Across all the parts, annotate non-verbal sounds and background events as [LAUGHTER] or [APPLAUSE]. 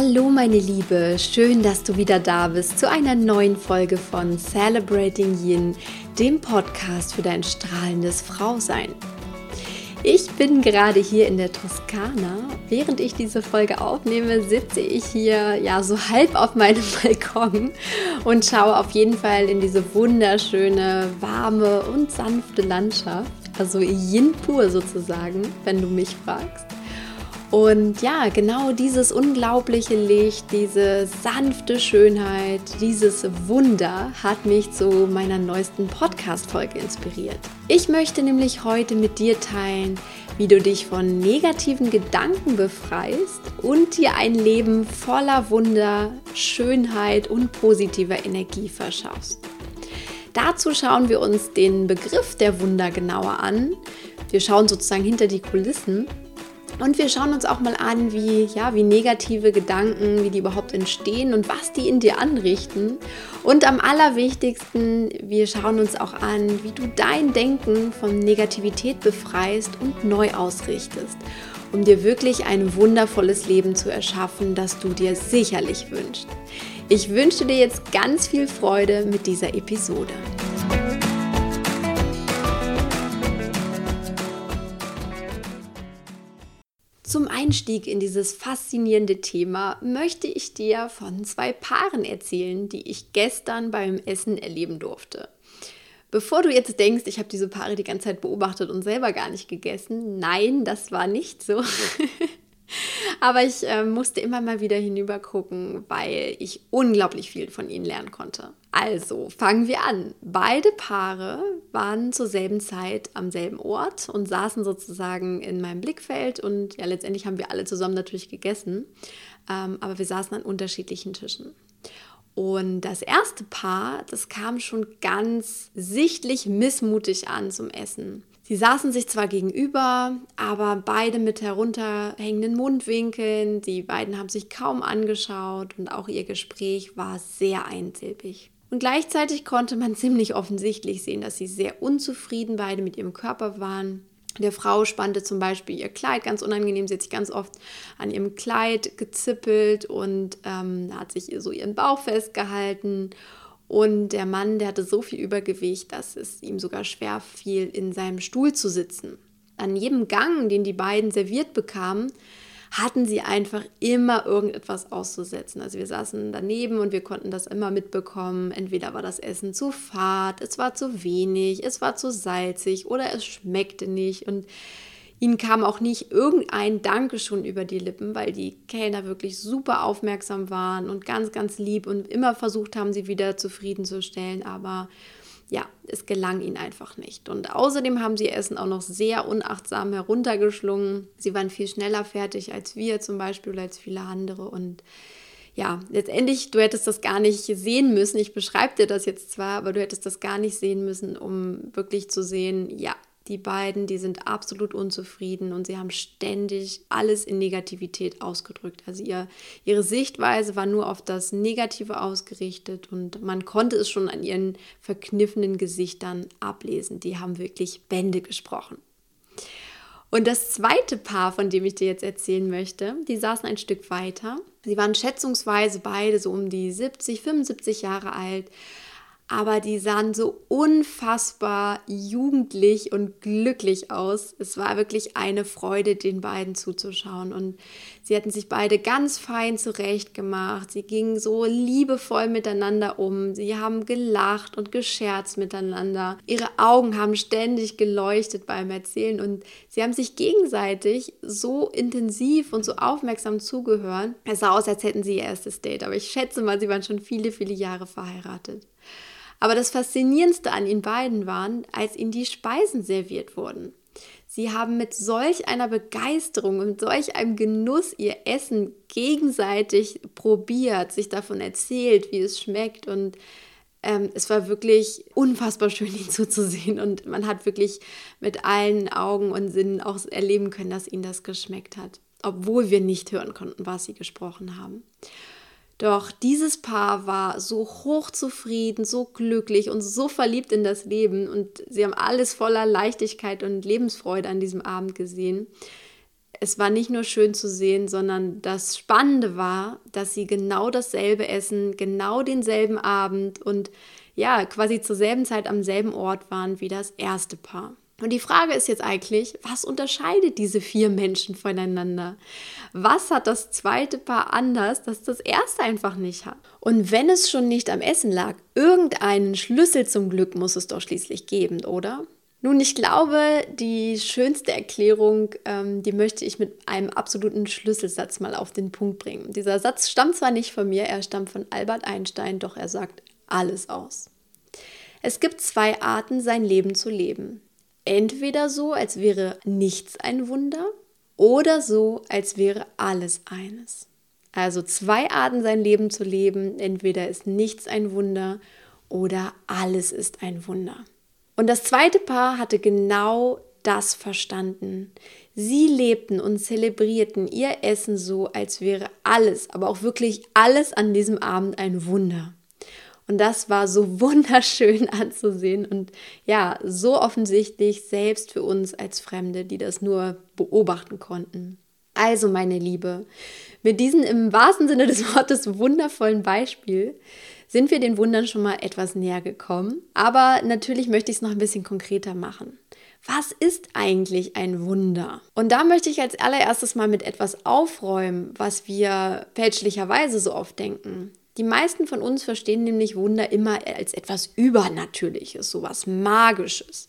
Hallo meine Liebe, schön, dass du wieder da bist zu einer neuen Folge von Celebrating Yin, dem Podcast für dein strahlendes Frausein. Ich bin gerade hier in der Toskana. Während ich diese Folge aufnehme, sitze ich hier ja so halb auf meinem [LAUGHS] Balkon und schaue auf jeden Fall in diese wunderschöne, warme und sanfte Landschaft. Also Yin pur sozusagen, wenn du mich fragst. Und ja, genau dieses unglaubliche Licht, diese sanfte Schönheit, dieses Wunder hat mich zu meiner neuesten Podcast-Folge inspiriert. Ich möchte nämlich heute mit dir teilen, wie du dich von negativen Gedanken befreist und dir ein Leben voller Wunder, Schönheit und positiver Energie verschaffst. Dazu schauen wir uns den Begriff der Wunder genauer an. Wir schauen sozusagen hinter die Kulissen und wir schauen uns auch mal an, wie, ja, wie negative Gedanken, wie die überhaupt entstehen und was die in dir anrichten. Und am allerwichtigsten, wir schauen uns auch an, wie du dein Denken von Negativität befreist und neu ausrichtest, um dir wirklich ein wundervolles Leben zu erschaffen, das du dir sicherlich wünschst. Ich wünsche dir jetzt ganz viel Freude mit dieser Episode. Zum Einstieg in dieses faszinierende Thema möchte ich dir von zwei Paaren erzählen, die ich gestern beim Essen erleben durfte. Bevor du jetzt denkst, ich habe diese Paare die ganze Zeit beobachtet und selber gar nicht gegessen, nein, das war nicht so. [LAUGHS] [LAUGHS] Aber ich äh, musste immer mal wieder hinüber gucken, weil ich unglaublich viel von ihnen lernen konnte. Also fangen wir an. Beide Paare waren zur selben Zeit am selben Ort und saßen sozusagen in meinem Blickfeld und ja, letztendlich haben wir alle zusammen natürlich gegessen, ähm, aber wir saßen an unterschiedlichen Tischen. Und das erste Paar, das kam schon ganz sichtlich missmutig an zum Essen. Sie saßen sich zwar gegenüber, aber beide mit herunterhängenden Mundwinkeln. Die beiden haben sich kaum angeschaut und auch ihr Gespräch war sehr einsilbig. Und gleichzeitig konnte man [LAUGHS] ziemlich offensichtlich sehen, dass sie sehr unzufrieden beide mit ihrem Körper waren. Der Frau spannte zum Beispiel ihr Kleid ganz unangenehm. Sie hat sich ganz oft an ihrem Kleid gezippelt und ähm, hat sich so ihren Bauch festgehalten. Und der Mann, der hatte so viel Übergewicht, dass es ihm sogar schwer fiel, in seinem Stuhl zu sitzen. An jedem Gang, den die beiden serviert bekamen, hatten sie einfach immer irgendetwas auszusetzen. Also wir saßen daneben und wir konnten das immer mitbekommen. Entweder war das Essen zu fad, es war zu wenig, es war zu salzig oder es schmeckte nicht. Und Ihnen kam auch nicht irgendein Dankeschön über die Lippen, weil die Kellner wirklich super aufmerksam waren und ganz, ganz lieb und immer versucht haben, sie wieder zufriedenzustellen. Aber ja, es gelang ihnen einfach nicht. Und außerdem haben sie ihr Essen auch noch sehr unachtsam heruntergeschlungen. Sie waren viel schneller fertig als wir zum Beispiel oder als viele andere. Und ja, letztendlich, du hättest das gar nicht sehen müssen. Ich beschreibe dir das jetzt zwar, aber du hättest das gar nicht sehen müssen, um wirklich zu sehen, ja, die beiden, die sind absolut unzufrieden und sie haben ständig alles in Negativität ausgedrückt. Also ihr, ihre Sichtweise war nur auf das Negative ausgerichtet und man konnte es schon an ihren verkniffenen Gesichtern ablesen. Die haben wirklich Bände gesprochen. Und das zweite Paar, von dem ich dir jetzt erzählen möchte, die saßen ein Stück weiter. Sie waren schätzungsweise beide so um die 70, 75 Jahre alt, aber die sahen so unfassbar jugendlich und glücklich aus. Es war wirklich eine Freude, den beiden zuzuschauen. Und sie hatten sich beide ganz fein zurechtgemacht. Sie gingen so liebevoll miteinander um. Sie haben gelacht und gescherzt miteinander. Ihre Augen haben ständig geleuchtet beim Erzählen und sie haben sich gegenseitig so intensiv und so aufmerksam zugehört. Es sah aus, als hätten sie ihr erstes Date. Aber ich schätze mal, sie waren schon viele, viele Jahre verheiratet. Aber das Faszinierendste an ihnen beiden waren, als ihnen die Speisen serviert wurden. Sie haben mit solch einer Begeisterung und solch einem Genuss ihr Essen gegenseitig probiert, sich davon erzählt, wie es schmeckt und ähm, es war wirklich unfassbar schön, [LAUGHS] ihn zuzusehen und man hat wirklich mit allen Augen und Sinnen auch erleben können, dass ihnen das geschmeckt hat, obwohl wir nicht hören konnten, was sie gesprochen haben. Doch dieses Paar war so hochzufrieden, so glücklich und so verliebt in das Leben und sie haben alles voller Leichtigkeit und Lebensfreude an diesem Abend gesehen. es war nicht nur schön zu sehen, sondern das Spannende war, dass sie genau dasselbe essen, genau denselben Abend und ja, quasi zur selben Zeit am selben Ort waren wie das erste Paar. Und die Frage ist jetzt eigentlich, was unterscheidet diese vier Menschen voneinander? Was hat das zweite Paar anders, das das erste einfach nicht hat? Und wenn es schon nicht am Essen lag, irgendeinen Schlüssel zum Glück muss es doch schließlich geben, oder? Nun, ich glaube, die schönste Erklärung, ähm, die möchte ich mit einem absoluten Schlüsselsatz mal auf den Punkt bringen. Dieser Satz stammt zwar nicht von mir, er stammt von Albert Einstein, doch er sagt alles aus. Es gibt zwei Arten, sein Leben zu leben. Entweder so, als wäre nichts ein Wunder, oder so, als wäre alles eines. Also zwei Arten, sein Leben zu leben. Entweder ist nichts ein Wunder oder alles ist ein Wunder. Und das zweite Paar hatte genau das verstanden. Sie lebten und zelebrierten ihr Essen so, als wäre alles, aber auch wirklich alles an diesem Abend ein Wunder. Und das war so [LAUGHS] wunderschön anzusehen und ja, so offensichtlich selbst für uns als Fremde, die das nur beobachten konnten. Also, meine Liebe, mit diesem im wahrsten Sinne des Wortes wundervollen Beispiel sind wir den Wundern schon mal etwas näher gekommen. Aber natürlich möchte ich es noch ein bisschen konkreter machen. Was ist eigentlich ein Wunder? Und da möchte ich als allererstes mal mit etwas aufräumen, was wir fälschlicherweise so oft denken. Die meisten von uns verstehen nämlich Wunder immer als etwas Übernatürliches, sowas Magisches.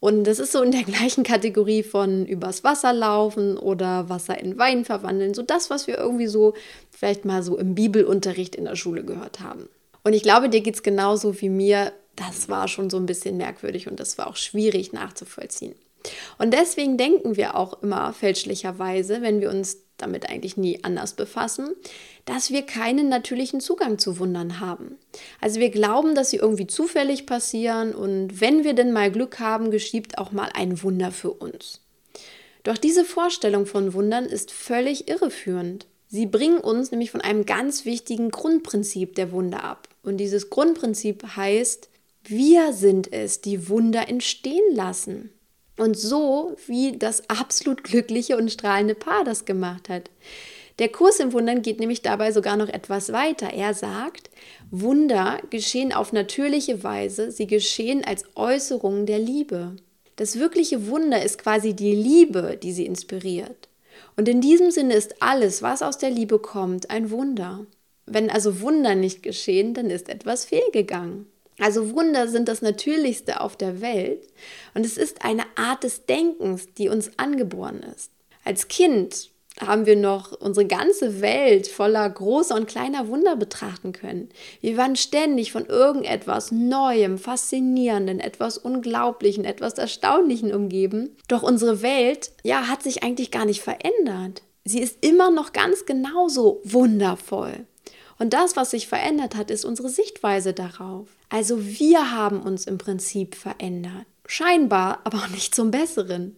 Und das ist so in der [LAUGHS] gleichen Kategorie von übers Wasser laufen oder Wasser in Wein verwandeln. So das, was wir irgendwie so vielleicht mal so im Bibelunterricht in der Schule gehört haben. Und ich glaube, dir geht es genauso wie mir. Das war schon so ein bisschen merkwürdig und das war auch schwierig nachzuvollziehen. Und deswegen denken wir auch immer fälschlicherweise, wenn wir uns damit eigentlich nie anders befassen, dass wir keinen natürlichen Zugang zu Wundern haben. Also wir glauben, dass sie irgendwie zufällig passieren und wenn wir denn mal Glück haben, geschieht auch mal ein Wunder für uns. Doch diese Vorstellung von Wundern ist völlig irreführend. Sie bringen uns nämlich von einem ganz wichtigen Grundprinzip der Wunder ab. Und dieses Grundprinzip heißt, wir sind es, die Wunder entstehen lassen. Und so wie das absolut glückliche und strahlende Paar das gemacht hat. Der Kurs im Wundern geht nämlich dabei sogar noch etwas weiter. Er sagt, Wunder geschehen auf natürliche Weise, sie geschehen als Äußerungen der Liebe. Das wirkliche Wunder ist quasi die Liebe, die sie inspiriert. Und in diesem Sinne ist alles, was aus der Liebe kommt, ein Wunder. Wenn also Wunder nicht geschehen, dann ist etwas fehlgegangen. Also Wunder sind das Natürlichste auf der Welt und es ist eine Art des Denkens, die uns angeboren ist. Als Kind haben wir noch unsere ganze Welt voller großer und kleiner Wunder betrachten können. Wir waren ständig von irgendetwas Neuem, Faszinierenden, etwas Unglaublichen, etwas Erstaunlichen umgeben. Doch unsere Welt, ja, hat sich eigentlich gar nicht verändert. Sie ist immer noch ganz genauso wundervoll. Und das, was sich verändert hat, ist unsere Sichtweise darauf. Also wir haben uns im Prinzip verändert. Scheinbar, aber auch nicht zum Besseren.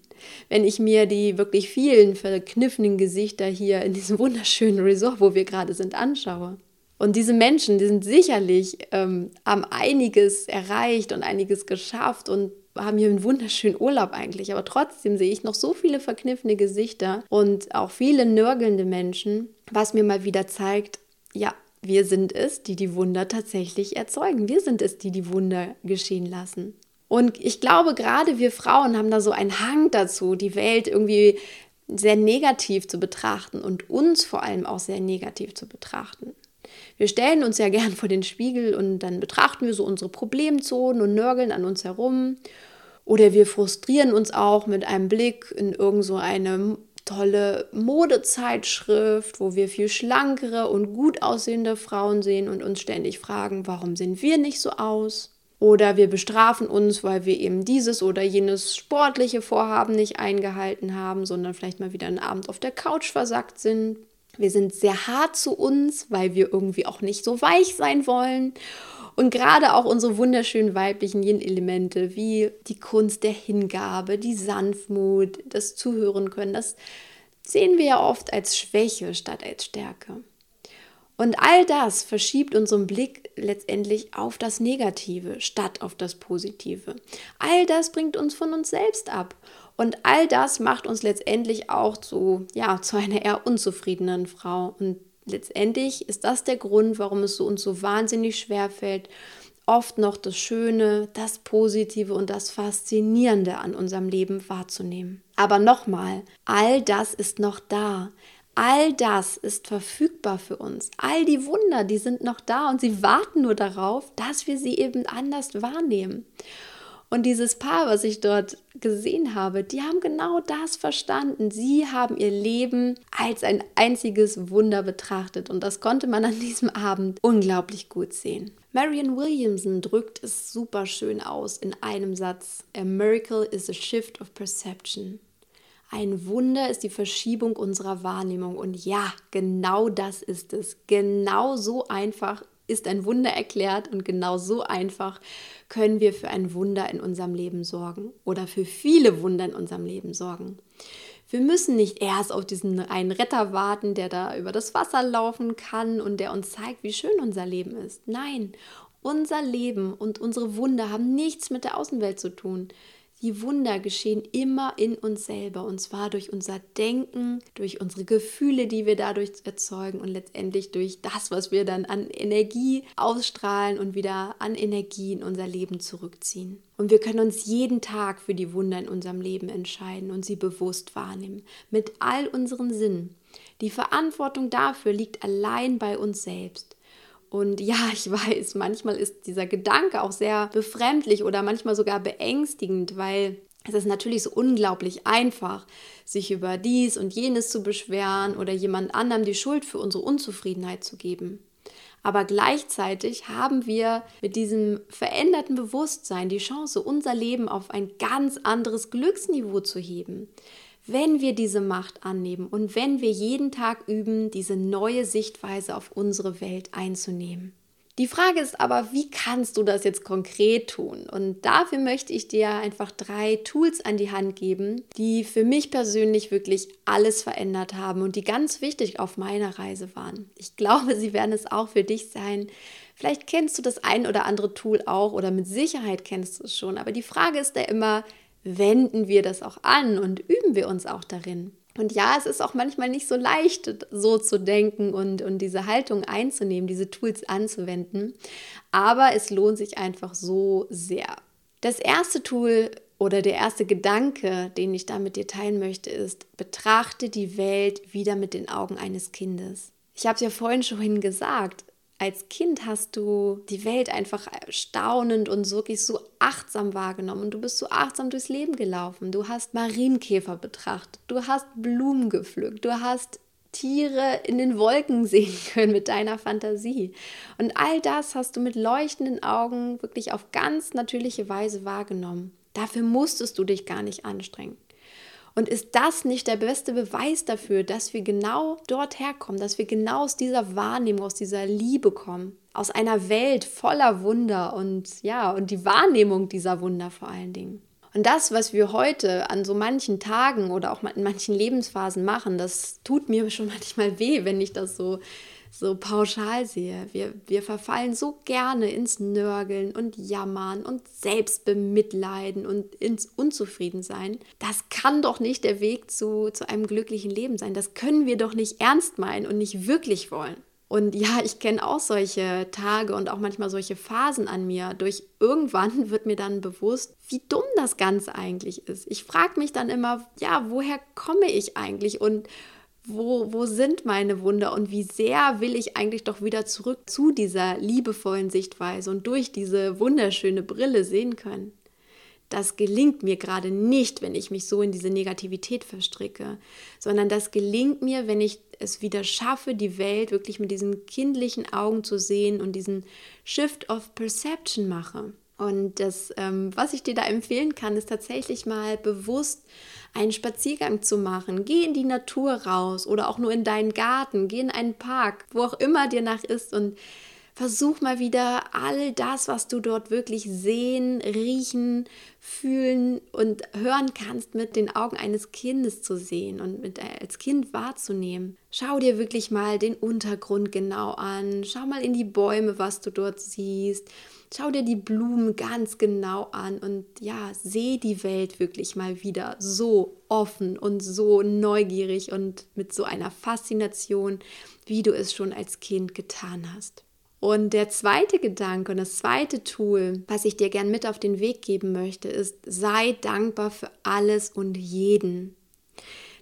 Wenn ich mir die wirklich vielen verkniffenen Gesichter hier in diesem wunderschönen Resort, wo wir gerade sind, anschaue. Und diese Menschen, die sind sicherlich, ähm, haben einiges erreicht und einiges geschafft und haben hier einen wunderschönen Urlaub eigentlich. Aber trotzdem sehe ich noch so viele verkniffene Gesichter und auch viele nörgelnde Menschen, was mir mal wieder zeigt, ja, wir sind es, die die Wunder tatsächlich erzeugen. Wir sind es, die die Wunder geschehen lassen. Und ich glaube, gerade wir Frauen haben da so einen Hang dazu, die Welt irgendwie sehr negativ zu betrachten und uns vor allem auch sehr negativ zu betrachten. Wir stellen uns ja gern vor den Spiegel und dann betrachten wir so unsere Problemzonen und nörgeln an uns herum. Oder wir frustrieren uns auch mit einem Blick in irgend so eine tolle Modezeitschrift, wo wir viel schlankere und gut aussehende Frauen sehen und uns ständig fragen, warum sehen wir nicht so aus? Oder wir bestrafen uns, weil wir eben dieses oder jenes sportliche Vorhaben nicht eingehalten haben, sondern vielleicht mal wieder einen Abend auf der Couch versackt sind. Wir sind sehr hart zu uns, weil wir irgendwie auch nicht so weich sein wollen. Und gerade auch unsere wunderschönen weiblichen Yin-Elemente wie die Kunst der Hingabe, die Sanftmut, das Zuhören können, das sehen wir ja oft als Schwäche statt als Stärke. Und all das verschiebt unseren Blick letztendlich auf das Negative statt auf das Positive. All das bringt uns von uns selbst ab. Und all das macht uns letztendlich auch zu, ja, zu einer eher unzufriedenen Frau. Und letztendlich ist das der Grund, warum es so uns so wahnsinnig schwer fällt, oft noch das Schöne, das Positive und das Faszinierende an unserem Leben wahrzunehmen. Aber nochmal, all das ist noch da. All das ist verfügbar für uns. All die Wunder, die sind noch da und sie warten nur darauf, dass wir sie eben anders wahrnehmen. Und dieses Paar, was ich dort gesehen habe, die haben genau das verstanden. Sie haben ihr Leben als ein einziges Wunder betrachtet und das konnte man an diesem Abend unglaublich gut sehen. Marion Williamson drückt es super schön aus in einem Satz. A miracle is a shift of perception. Ein Wunder ist die Verschiebung unserer Wahrnehmung. Und ja, genau das ist es. Genau so einfach ist ein Wunder erklärt und genau so einfach können wir für ein Wunder in unserem Leben sorgen oder für viele Wunder in unserem Leben sorgen. Wir müssen nicht erst auf diesen einen Retter warten, der da über das Wasser laufen kann und der uns zeigt, wie schön unser Leben ist. Nein, unser Leben und unsere Wunder haben nichts mit der Außenwelt zu tun. Die Wunder geschehen immer in uns selber und zwar durch unser Denken, durch unsere Gefühle, die wir dadurch erzeugen und letztendlich durch das, was wir dann an Energie ausstrahlen und wieder an Energie in unser Leben zurückziehen. Und wir können uns jeden Tag für die Wunder in unserem Leben entscheiden und sie bewusst wahrnehmen, mit all unseren Sinnen. Die Verantwortung dafür liegt allein bei uns selbst. Und ja, [LAUGHS] ich weiß, manchmal ist dieser Gedanke auch sehr befremdlich oder manchmal sogar beängstigend, weil es ist natürlich so unglaublich einfach, sich über dies und jenes zu beschweren oder jemand anderem die Schuld für unsere Unzufriedenheit zu geben. Aber gleichzeitig haben wir mit diesem veränderten Bewusstsein die Chance, unser Leben auf ein ganz anderes Glücksniveau zu heben wenn wir diese Macht annehmen und wenn wir jeden Tag üben, diese neue Sichtweise auf unsere Welt einzunehmen. Die Frage ist aber, wie kannst du das jetzt konkret tun? Und dafür möchte ich dir einfach drei Tools an die Hand geben, die für mich persönlich wirklich alles verändert haben und die ganz wichtig auf meiner Reise waren. Ich glaube, sie werden es auch für dich sein. Vielleicht kennst du das ein oder andere Tool auch oder mit Sicherheit kennst du es schon. Aber die Frage ist ja immer, wenden wir das auch an und üben wir uns auch darin. Und ja, es ist auch manchmal nicht so leicht, so zu denken und, und diese Haltung einzunehmen, diese Tools anzuwenden. Aber es lohnt sich einfach so sehr. Das erste Tool oder der erste Gedanke, den ich da mit dir teilen möchte, ist, betrachte die Welt wieder mit den Augen eines Kindes. Ich habe es ja vorhin schon gesagt, als Kind hast du die Welt einfach staunend und wirklich so achtsam wahrgenommen. Du bist so achtsam durchs Leben gelaufen. Du hast Marienkäfer betrachtet, du hast Blumen gepflückt, du hast Tiere in den Wolken [LAUGHS] sehen können mit deiner Fantasie. Und all das hast du mit leuchtenden Augen wirklich auf ganz natürliche Weise wahrgenommen. Dafür musstest du dich gar nicht anstrengen. Und ist das nicht der beste Beweis dafür, dass wir genau dort herkommen, dass wir genau aus dieser Wahrnehmung, aus dieser Liebe kommen, aus einer Welt voller Wunder und ja, und die Wahrnehmung dieser Wunder vor allen Dingen. Und das, was wir heute an so manchen Tagen oder auch in manchen Lebensphasen machen, das tut mir [LAUGHS] schon manchmal weh, wenn ich das so so pauschal sehe. Wir, wir verfallen so gerne ins Nörgeln und Jammern und Selbstbemitleiden und ins Unzufriedensein. Das kann doch nicht der Weg zu, zu einem glücklichen Leben sein. Das können wir doch nicht ernst meinen und nicht wirklich wollen. Und ja, ich kenne auch solche Tage und auch manchmal solche Phasen an mir. Durch irgendwann [LAUGHS] wird mir dann bewusst, wie dumm das Ganze eigentlich ist. Ich frage mich dann immer, ja, woher komme ich eigentlich und wo, wo sind meine Wunder und wie sehr will ich eigentlich doch wieder zurück zu dieser liebevollen Sichtweise und durch diese wunderschöne Brille sehen können. Das gelingt mir gerade nicht, wenn ich mich so in diese Negativität verstricke, sondern das gelingt mir, wenn ich es wieder schaffe, die Welt wirklich mit diesen kindlichen Augen zu sehen und diesen Shift of Perception mache. Und das, ähm, was ich dir da empfehlen kann, ist tatsächlich mal bewusst einen Spaziergang zu machen. Geh in die Natur raus oder auch nur in deinen Garten, geh in einen Park, wo auch immer dir nach ist und Versuch mal wieder all das, was du dort wirklich sehen, riechen, fühlen und hören kannst, mit den Augen eines Kindes zu sehen und mit äh, als Kind wahrzunehmen. Schau dir wirklich mal den Untergrund genau an. Schau mal in die Bäume, was du dort siehst. Schau dir die Blumen ganz genau an und ja, seh die Welt wirklich mal wieder so offen und so neugierig und mit so einer Faszination, wie du es schon als Kind getan hast. Und der zweite Gedanke und das zweite Tool, was ich dir gern mit auf den Weg geben möchte, ist, sei dankbar für alles und jeden.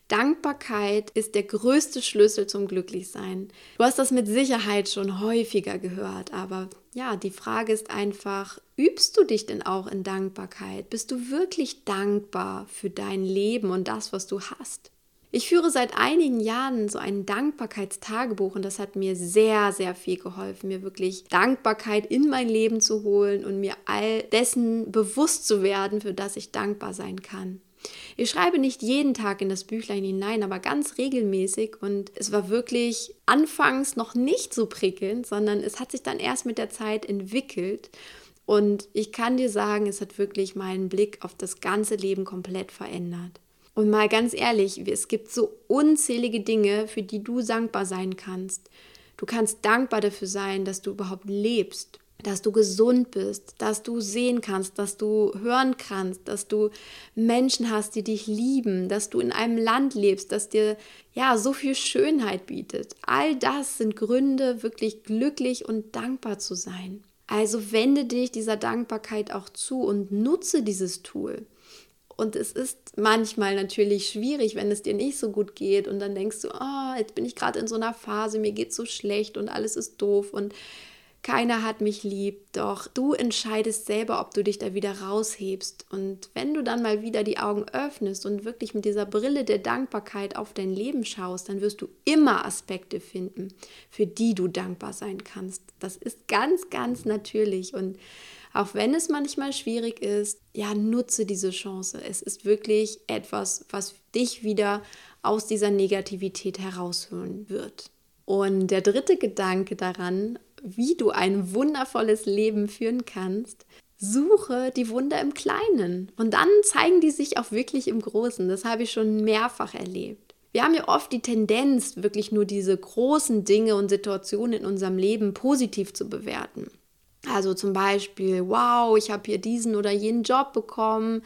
Dankbarkeit ist der größte Schlüssel zum Glücklichsein. Du hast das mit Sicherheit schon häufiger gehört, aber ja, die Frage ist einfach, übst du dich denn auch in Dankbarkeit? Bist du wirklich dankbar für dein Leben und das, was du hast? Ich führe seit einigen Jahren so ein Dankbarkeitstagebuch und das hat mir sehr, sehr viel geholfen, mir wirklich Dankbarkeit in mein Leben zu holen und mir all dessen bewusst zu werden, für das ich dankbar sein kann. Ich schreibe nicht jeden Tag in das Büchlein hinein, aber ganz regelmäßig und es war wirklich anfangs noch nicht so prickelnd, sondern es hat sich dann erst mit der Zeit entwickelt und ich kann dir sagen, es hat wirklich meinen Blick auf das ganze Leben komplett verändert. Und mal ganz ehrlich, es gibt so unzählige Dinge, für die du dankbar sein kannst. Du kannst dankbar dafür sein, dass du überhaupt lebst dass du gesund bist, dass du sehen kannst, dass du hören kannst, dass du Menschen hast, die dich lieben, dass du in einem Land lebst, das dir ja so viel Schönheit bietet. All das sind Gründe, wirklich glücklich und dankbar zu sein. Also wende dich dieser Dankbarkeit auch zu und nutze dieses Tool. Und es ist manchmal natürlich schwierig, wenn es dir nicht so gut geht und dann denkst du, oh, jetzt bin ich gerade in so einer Phase, mir geht so schlecht und alles ist doof und keiner hat mich lieb, doch du entscheidest selber, ob du dich da wieder raushebst. Und wenn du dann mal wieder die Augen öffnest und wirklich mit dieser Brille der Dankbarkeit auf dein Leben schaust, dann wirst du immer Aspekte finden, für die du dankbar sein kannst. Das ist ganz, ganz natürlich. Und auch wenn es manchmal schwierig ist, ja, nutze diese Chance. Es ist wirklich etwas, was dich wieder aus dieser Negativität herausholen wird. Und der dritte Gedanke daran, wie du ein wundervolles Leben führen kannst, suche die Wunder im Kleinen. Und dann zeigen die sich auch wirklich im Großen. Das habe ich schon mehrfach erlebt. Wir haben ja oft die Tendenz, wirklich nur diese großen Dinge und Situationen in unserem Leben positiv zu bewerten. Also zum Beispiel, wow, ich habe hier diesen oder jenen Job bekommen,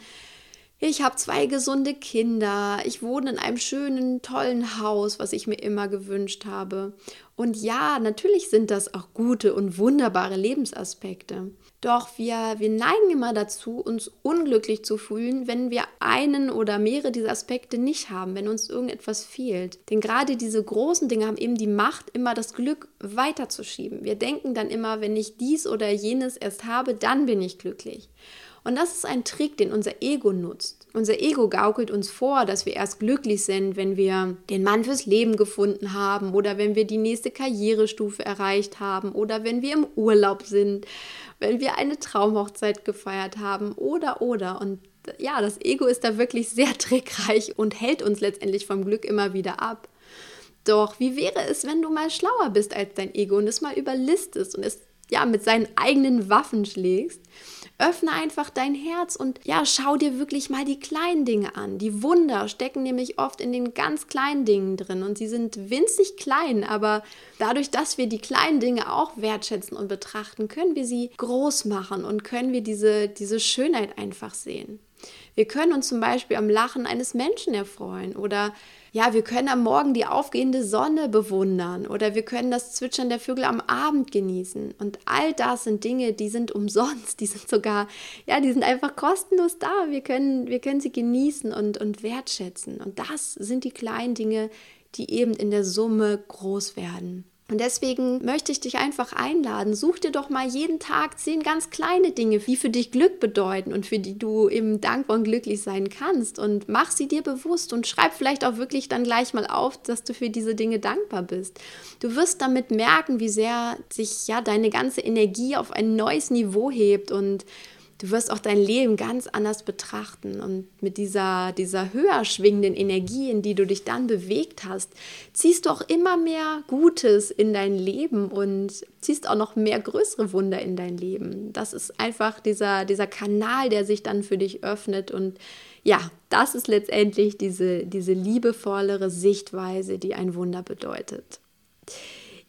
ich habe zwei gesunde Kinder. Ich wohne in einem schönen, tollen Haus, was ich mir immer gewünscht habe. Und ja, natürlich sind das auch gute und wunderbare Lebensaspekte. Doch wir, wir neigen immer dazu, uns unglücklich zu fühlen, wenn wir einen oder mehrere dieser Aspekte nicht haben, wenn uns irgendetwas fehlt. Denn gerade diese großen Dinge haben eben die Macht, immer das Glück weiterzuschieben. Wir denken dann immer, wenn ich dies oder jenes erst habe, dann bin ich glücklich. Und das ist ein Trick, den unser Ego nutzt. Unser Ego gaukelt uns vor, dass wir erst glücklich sind, wenn wir den Mann fürs Leben gefunden haben oder wenn wir die nächste Karrierestufe erreicht haben oder wenn wir im Urlaub sind, wenn wir eine Traumhochzeit gefeiert haben oder oder. Und ja, das Ego ist da wirklich sehr [LAUGHS] trickreich und hält uns letztendlich vom Glück immer wieder ab. Doch wie wäre es, wenn du mal schlauer bist als dein Ego und es mal überlistest und es ja mit seinen eigenen Waffen schlägst Öffne einfach dein Herz und ja, schau dir wirklich mal die kleinen Dinge an. Die Wunder stecken nämlich oft in den ganz kleinen Dingen drin und sie sind winzig klein, aber dadurch, dass wir die kleinen Dinge auch wertschätzen und betrachten, können wir sie groß machen und können wir diese, diese Schönheit einfach sehen. Wir können uns zum Beispiel am Lachen eines Menschen erfreuen oder ja, wir können am Morgen die aufgehende Sonne bewundern oder wir können das Zwitschern der Vögel am Abend genießen. Und all das sind Dinge, die sind umsonst, die sind sogar, ja, die sind einfach kostenlos da. Wir können, wir können sie genießen und, und wertschätzen. Und das sind die kleinen Dinge, die eben in der Summe groß werden. Und deswegen möchte ich dich einfach einladen, such dir doch mal jeden Tag zehn ganz kleine Dinge, die für dich Glück bedeuten und für die du eben dankbar und glücklich sein kannst und mach sie dir bewusst und schreib vielleicht auch wirklich dann gleich mal auf, dass du für diese Dinge dankbar bist. Du wirst damit merken, wie sehr sich ja deine ganze Energie auf ein neues Niveau hebt und Du wirst auch dein Leben ganz anders betrachten und mit dieser, dieser höher schwingenden Energie, in die du dich dann bewegt hast, ziehst du auch immer mehr Gutes in dein Leben und ziehst auch noch mehr größere Wunder in dein Leben. Das ist einfach dieser, dieser Kanal, der sich dann für dich öffnet und ja, das ist letztendlich diese, diese liebevollere Sichtweise, die ein Wunder bedeutet.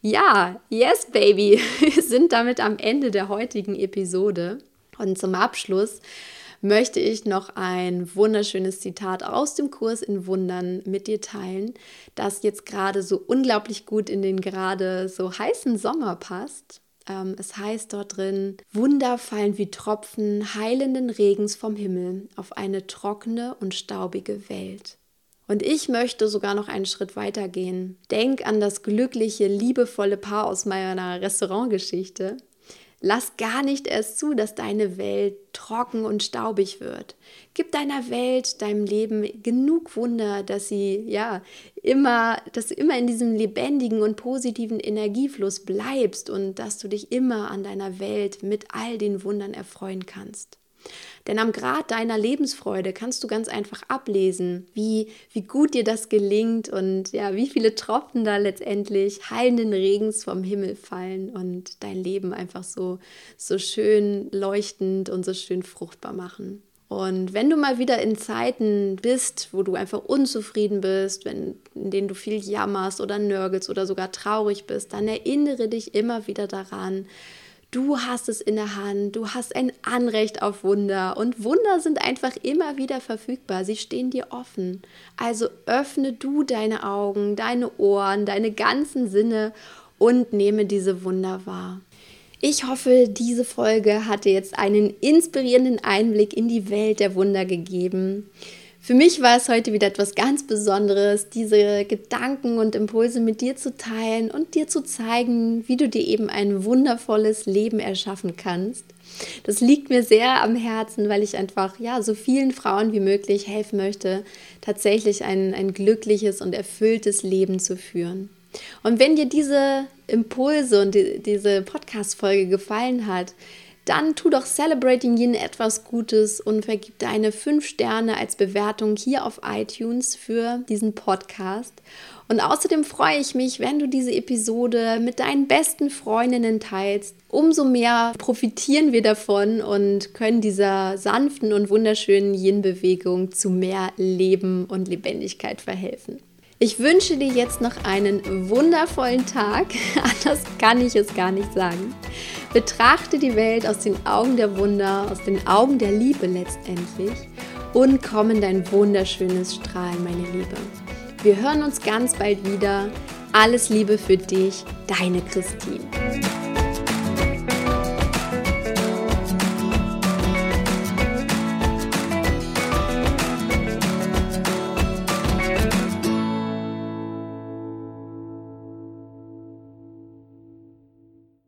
Ja, yes, baby. [LAUGHS] Wir sind damit am Ende der heutigen Episode. Und zum Abschluss möchte ich noch ein wunderschönes Zitat aus dem Kurs in Wundern mit dir teilen, das jetzt gerade so unglaublich gut in den gerade so heißen Sommer passt. Ähm, es heißt dort drin, Wunder fallen wie Tropfen heilenden Regens vom Himmel auf eine trockene und staubige Welt. Und ich möchte sogar noch einen Schritt weiter gehen. Denk an das glückliche, liebevolle Paar aus meiner Restaurantgeschichte, Lass gar nicht erst zu, dass deine Welt trocken und staubig wird. Gib deiner Welt, deinem Leben genug Wunder, dass sie ja immer, dass du immer in diesem lebendigen und positiven Energiefluss bleibst und dass du dich immer an deiner Welt mit all den Wundern erfreuen kannst. Denn am Grad deiner Lebensfreude kannst du ganz einfach ablesen, wie, wie gut dir das gelingt und ja, wie viele Tropfen da letztendlich heilenden Regens vom Himmel fallen und dein Leben einfach so, so schön leuchtend und so schön fruchtbar machen. Und wenn du mal wieder in Zeiten bist, wo du einfach unzufrieden bist, wenn, in denen du viel jammerst oder nörgelst oder sogar traurig bist, dann erinnere dich immer wieder daran, Du hast es in der Hand, du hast ein Anrecht auf Wunder und Wunder sind einfach immer wieder verfügbar, sie stehen dir offen. Also öffne du deine Augen, deine Ohren, deine ganzen Sinne und nehme diese Wunder wahr. Ich hoffe, diese Folge hat dir jetzt einen inspirierenden Einblick in die Welt der Wunder gegeben. Für mich war es heute wieder etwas ganz Besonderes, diese Gedanken und Impulse mit dir zu teilen und dir zu zeigen, wie du dir eben ein wundervolles Leben erschaffen kannst. Das liegt mir sehr am Herzen, weil ich einfach ja so vielen Frauen wie möglich helfen möchte, tatsächlich ein, ein glückliches und erfülltes Leben zu führen. Und wenn dir diese Impulse und die, diese Podcast-Folge gefallen hat, dann tu doch Celebrating Yin etwas Gutes und vergib deine 5 Sterne als Bewertung hier auf iTunes für diesen Podcast. Und außerdem freue ich mich, wenn du diese Episode mit deinen besten Freundinnen teilst. Umso mehr profitieren wir davon und können dieser sanften und wunderschönen Yin-Bewegung zu mehr Leben und Lebendigkeit verhelfen. Ich wünsche dir jetzt noch einen wundervollen Tag. [LAUGHS] Anders kann ich es gar nicht sagen. Betrachte die Welt aus den Augen der Wunder, aus den Augen der Liebe letztendlich und komm in dein wunderschönes Strahlen, meine Liebe. Wir hören uns ganz bald wieder. Alles Liebe für dich, deine Christine.